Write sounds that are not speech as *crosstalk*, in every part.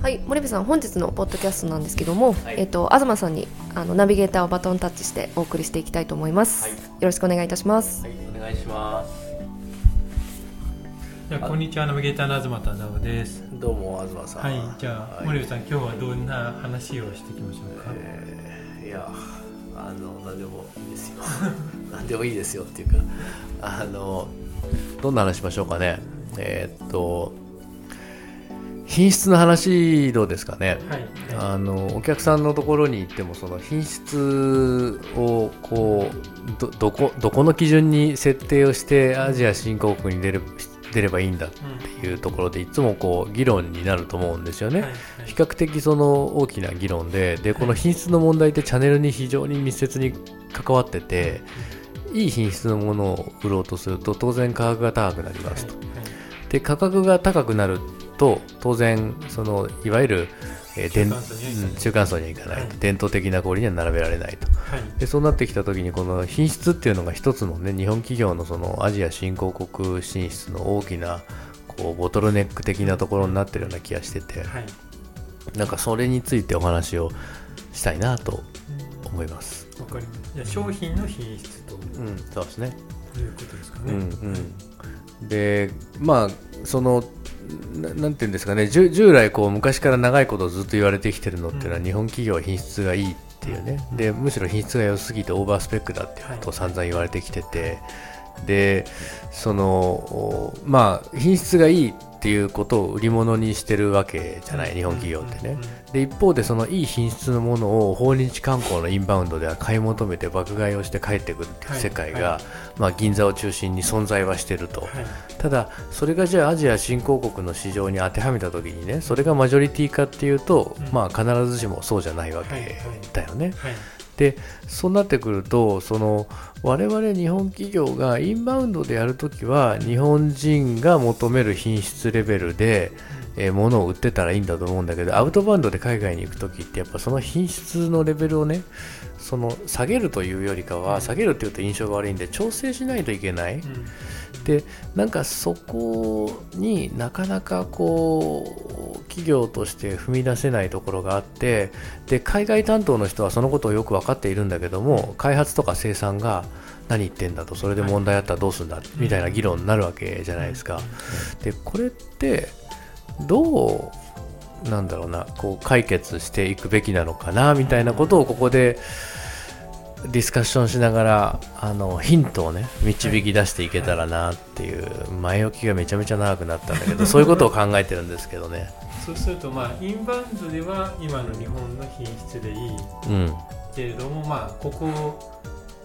はい森部さん本日のポッドキャストなんですけども、はい、えっ、と東さんにあのナビゲーターをバトンタッチしてお送りしていきたいと思います、はい、よろしくお願いいたします。はいお願いします。じゃこんにちはナビゲーターの東忠夫です。どうも東さん。はいじゃあ、はい、森部さん今日はどんな話をしていきましょうか、えー、いやあの何でもいいですよ。*laughs* 何でもいいですよっていうかあのどんな話しましょうかね。えー、っと品質の話どうですかね、はい、あのお客さんのところに行ってもその品質をこうどどこどこの基準に設定をしてアジア新興国に出る出ればいいんだっていうところでいつもこう議論になると思うんですよね、比較的その大きな議論ででこの品質の問題ってチャンネルに非常に密接に関わってていい品質のものを売ろうとすると当然価格が高くなりますと。で価格が高くなると当然そのいわゆるえー、中間層にはいかない。と、はい、伝統的な氷には並べられないと、はい、でそうなってきたときにこの品質っていうのが一つの、ね、日本企業のそのアジア新興国進出の大きなこうボトルネック的なところになってるような気がしてて、はい、なんかそれについてお話をしたいなと思います。わ、かります。商品の品質と、う。ん、そうですね。いうことですかね。うんうん、でまあそのなんていうんですかね。従来こう昔から長いことずっと言われてきてるのっていうのは、日本企業は品質がいいっていうね。でむしろ品質が良すぎてオーバースペックだっていうことを散々言われてきてて、でそのまあ品質がいいっていうことを売り物にしてるわけじゃない日本企業ってね。で一方でそのいい品質のものを訪日観光のインバウンドでは買い求めて爆買いをして帰ってくるっていう世界が、はい。はい、まあ、銀座を中心に存在はしてると、はい、ただそれがじゃあアジア新興国の市場に当てはめた時にねそれがマジョリティかっていうと、うん、まあ必ずしもそうじゃないわけだよね。でそうなってくるとその我々日本企業がインバウンドでやるときは日本人が求める品質レベルで、えー、物を売ってたらいいんだと思うんだけどアウトバウンドで海外に行くときってやっぱその品質のレベルをねその下げるというよりかは下げるっていうと印象が悪いんで調整しないといけない。うんでなんかそこになかなかこう企業として踏み出せないところがあってで海外担当の人はそのことをよく分かっているんだけども開発とか生産が何言ってんだとそれで問題あったらどうするんだみたいな議論になるわけじゃないですか。でこれってどうなんだろうなこう解決していくべきなのかなみたいなことをここでディスカッションしながらあのヒントをね導き出していけたらなっていう前置きがめちゃめちゃ長くなったんだけど *laughs* そういうことを考えてるんですけどね。そうするとまあインバウンドでは今の日本の品質でいい、うん、けれどもまあここ、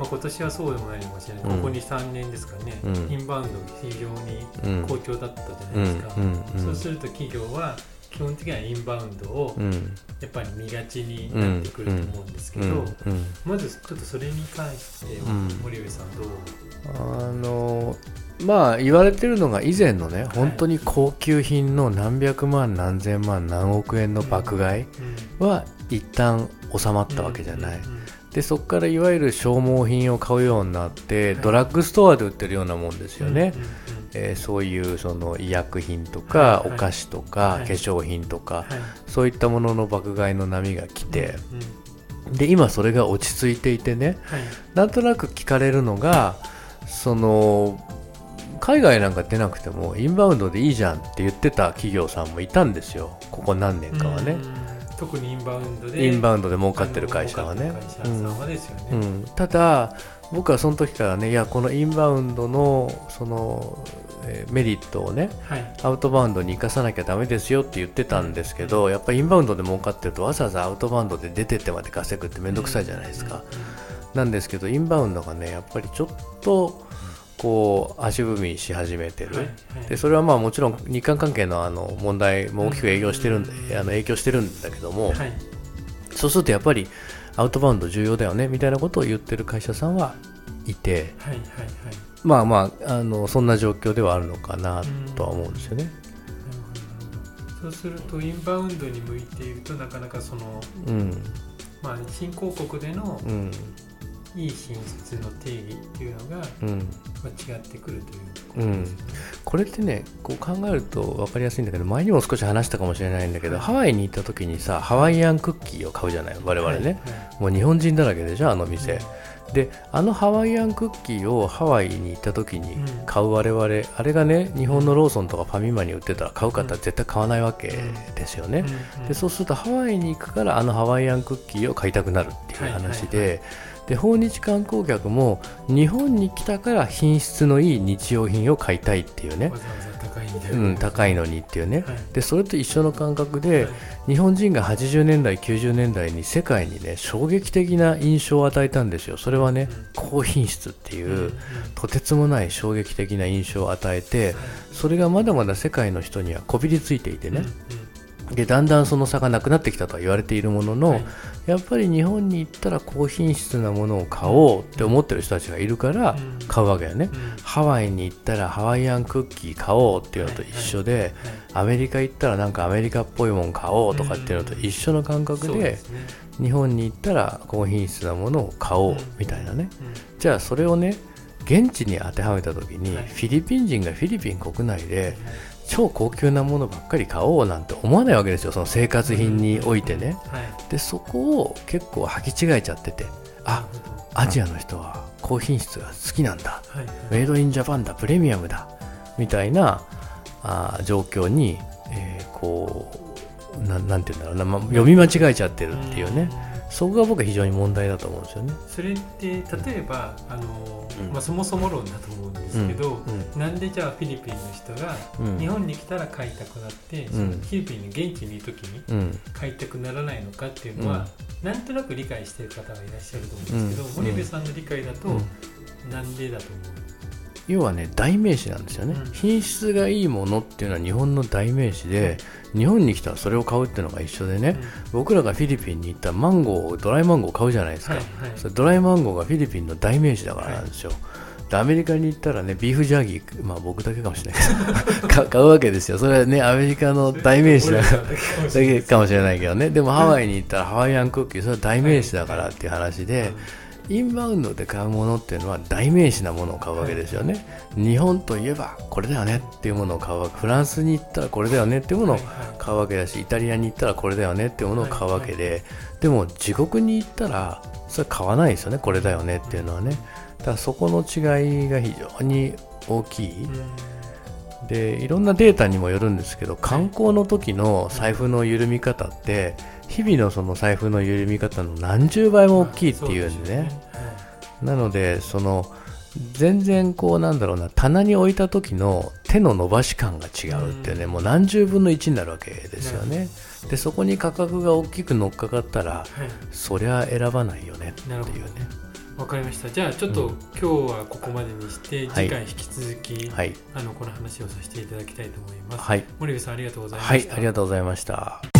まあ、今年はそうでもないかもしれない、うん、ここ23年ですかね、うん、インバウンド非常に好調だったじゃないですか、そうすると企業は基本的にはインバウンドをやっぱり見がちになってくると思うんですけど、まずちょっとそれに関して森上さんどうあのまあ言われてるのが以前のね、本当に高級品の何百万何千万何億円の爆買いは一旦収まったわけじゃない。でそこからいわゆる消耗品を買うようになって、ドラッグストアで売ってるようなもんですよね。えー、そういうその医薬品とか、お菓子とか、化粧品とか、そういったものの爆買いの波が来て、で今それが落ち着いていてね、なんとなく聞かれるのがその海外なんか出なくてもインバウンドでいいじゃんって言ってた企業さんもいたんですよ。ここ何年かはね。特にインバウンドでインバウンドで儲かってる会社はね。ただ僕はその時からねいやこのインバウンドのその、えー、メリットをね、はい、アウトバウンドに生かさなきゃだめですよって言ってたんですけど、やっぱりインバウンドで儲かってるとわざわざアウトバウンドで出てってまで稼ぐって面倒くさいじゃないですか、なんですけどインバウンドがねやっぱりちょっとこう足踏みし始めてる、はいはい、でそれはまあもちろん日韓関係のあの問題も大きく影響してるん、あの影響してるんだけども、はい、そうするとやっぱりアウトバウンド重要だよねみたいなことを言ってる会社さんはいて、はいはいはい。まあまああのそんな状況ではあるのかなとは思うんですよね。そうするとインバウンドに向いているとなかなかその、うん。まあ、新興国でのうんいい品質の定義っていうのが、うん。まあ、違ってくるということうん。これってねこう考えると分かりやすいんだけど前にも少し話したかもしれないんだけどハワイに行った時にさハワイアンクッキーを買うじゃない我々ね、もう日本人だらけでしょあの店、であのハワイアンクッキーをハワイに行った時に買う我々、あれがね日本のローソンとかファミマに売ってたら買う方は絶対買わないわけですよね、でそうするとハワイに行くからあのハワイアンクッキーを買いたくなるっていう話で、はいはい。で訪日観光客も日本に来たから品質のいい日用品を買いたいっていうね高いみたいな、うん、高いのにっていうね、はい。でそれと一緒の感覚で、はい。日本人が80年代90年代に世界にね衝撃的な印象を与えたんですよ。それはね、高品質っていう、うん。うん。とてつもない衝撃的な印象を与えてそれがまだまだ世界の人にはこびりついていてね、でだんだんその差がなくなってきたとは言われているものの、はい。やっぱり日本に行ったら高品質なものを買おうって思ってる人たちがいるからうん。買うわけよね、うん。ハワイに行ったらハワイアンクッキー買おうっていうのと一緒で、アメリカ行ったらなんかアメリカっぽいもん買おうとかっていうのと一緒の感覚そうでですね。日本に行ったら高品質なものを買おうみたいなね。うん。じゃあそれをね現地に当てはめた時にはい。フィリピン人がフィリピン国内で超高級なものばっかり買おうなんて思わないわけですよ。その生活品においてね。はい。でそこを結構履き違えちゃってて。あアジアの人は高品質が好きなんだ。はい。はいメイドインジャパンだプレミアムだ。みたいなあー状況に、えーこうななんていうんだろうな、ま、読み間違えちゃってるっていうねそこが僕は非常に問題だと思うんですよね。それって例えばあの、うん。まあ、そもそも論だと思うんですけど、うなんでじゃあフィリピンの人がうん。日本に来たら買いたくなって、そのフィリピンの現地にいる時にうん。買いたくならないのかっていうのは、なんとなく理解している方がいらっしゃると思うんですけど、うん。森部さんの理解だと、うん。なんでだと思う？要はね代名詞なんですよね、うん。品質がいいものっていうのは日本の代名詞で日本に来たらそれを買うっていうのが一緒でね、僕らがフィリピンに行ったらマンゴードライマンゴー買うじゃないですか、はいはい。それドライマンゴーがフィリピンの代名詞だからなんですよ、でアメリカに行ったらねビーフジャーギーまあ僕だけかもしれない。けどか買うわけですよ。それはねアメリカの代名詞だ。からだけかもしれないけどね。でもハワイに行ったらハワイアンクッキーそれは代名詞だからっていう話で、インバウンドで買うものっていうのは代名詞なものを買うわけですよね、日本といえばこれだよねっていうものを買うわけ。フランスに行ったらこれだよねっていうものを買うわけだしイタリアに行ったらこれだよねっていうものを買うわけで、でも自国に行ったらそれ買わないですよね。これだよねっていうのはね。だからそこの違いが非常に大きい、でいろんなデータにもよるんですけど観光の時の財布の緩み方って日々のその財布の緩み方の何十倍も大きいっていうんでね。なのでその全然こうなんだろうな棚に置いた時の手の伸ばし感が違うっていうね、もう何十分の1になるわけですよね。でそこに価格が大きく乗っかかったらはい。そりゃ選ばないよねっていうね。わかりました。じゃあちょっと、うん。今日はここまでにしてはい。次回引き続き、はい。あのこの話をさせていただきたいと思います、はい。森部さんありがとうございまはいした、ありがとうございました